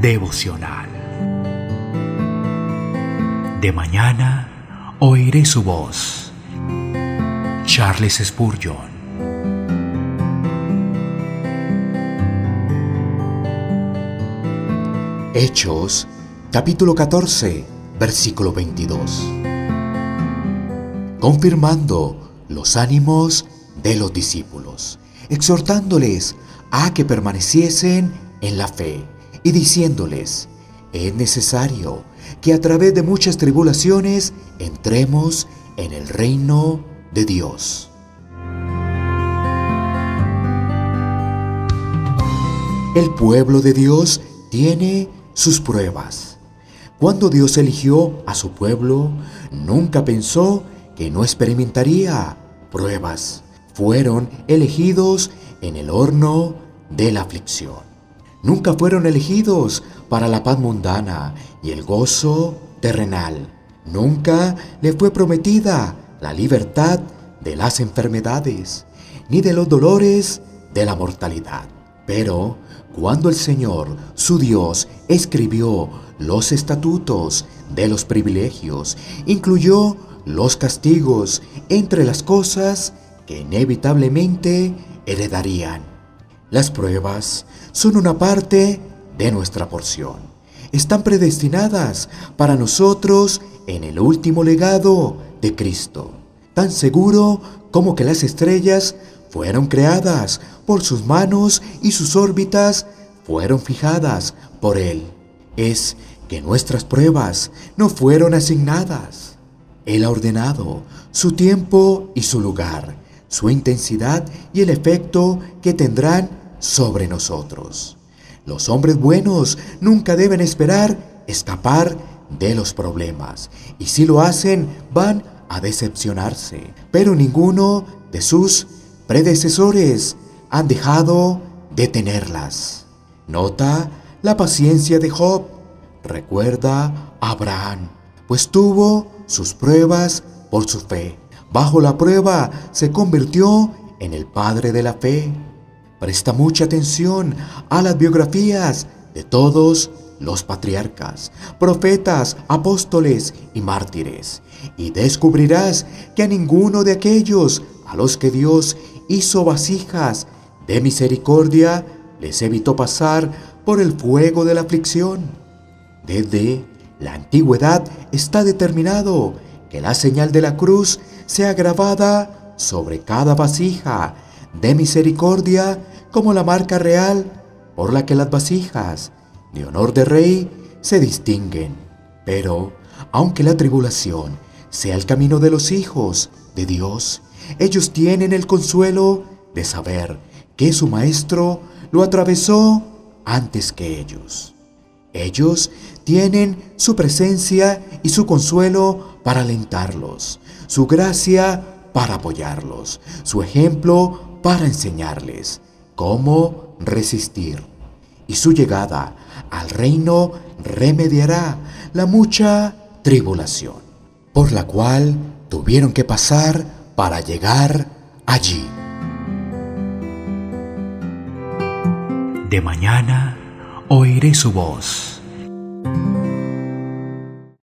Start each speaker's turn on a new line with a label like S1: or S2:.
S1: devocional. De mañana oiré su voz. Charles Spurgeon.
S2: Hechos, capítulo 14, versículo 22. Confirmando los ánimos de los discípulos, exhortándoles a que permaneciesen en la fe y diciéndoles, es necesario que a través de muchas tribulaciones entremos en el reino de Dios. El pueblo de Dios tiene sus pruebas. Cuando Dios eligió a su pueblo, nunca pensó que no experimentaría pruebas. Fueron elegidos en el horno de la aflicción. Nunca fueron elegidos para la paz mundana y el gozo terrenal. Nunca le fue prometida la libertad de las enfermedades, ni de los dolores de la mortalidad. Pero cuando el Señor, su Dios, escribió los estatutos de los privilegios, incluyó los castigos entre las cosas que inevitablemente heredarían. Las pruebas son una parte de nuestra porción. Están predestinadas para nosotros en el último legado de Cristo, tan seguro como que las estrellas fueron creadas por sus manos y sus órbitas fueron fijadas por Él. Es que nuestras pruebas no fueron asignadas. Él ha ordenado su tiempo y su lugar, su intensidad y el efecto que tendrán sobre nosotros. Los hombres buenos nunca deben esperar escapar de los problemas, y si lo hacen van a decepcionarse, pero ninguno de sus predecesores han dejado de tenerlas. Nota la paciencia de Job. Recuerda a Abraham, pues tuvo sus pruebas por su fe. Bajo la prueba se convirtió en el padre de la fe. Presta mucha atención a las biografías de todos los patriarcas, profetas, apóstoles y mártires, y descubrirás que a ninguno de aquellos a los que Dios hizo vasijas de misericordia les evitó pasar por el fuego de la aflicción. Desde la antigüedad está determinado que la señal de la cruz sea grabada sobre cada vasija de misericordia como la marca real por la que las vasijas de honor de rey se distinguen. Pero, aunque la tribulación sea el camino de los hijos de Dios, ellos tienen el consuelo de saber que su Maestro lo atravesó antes que ellos. Ellos tienen su presencia y su consuelo para alentarlos, su gracia para apoyarlos, su ejemplo para enseñarles cómo resistir. Y su llegada al reino remediará la mucha tribulación, por la cual tuvieron que pasar para llegar allí.
S1: De mañana oiré su voz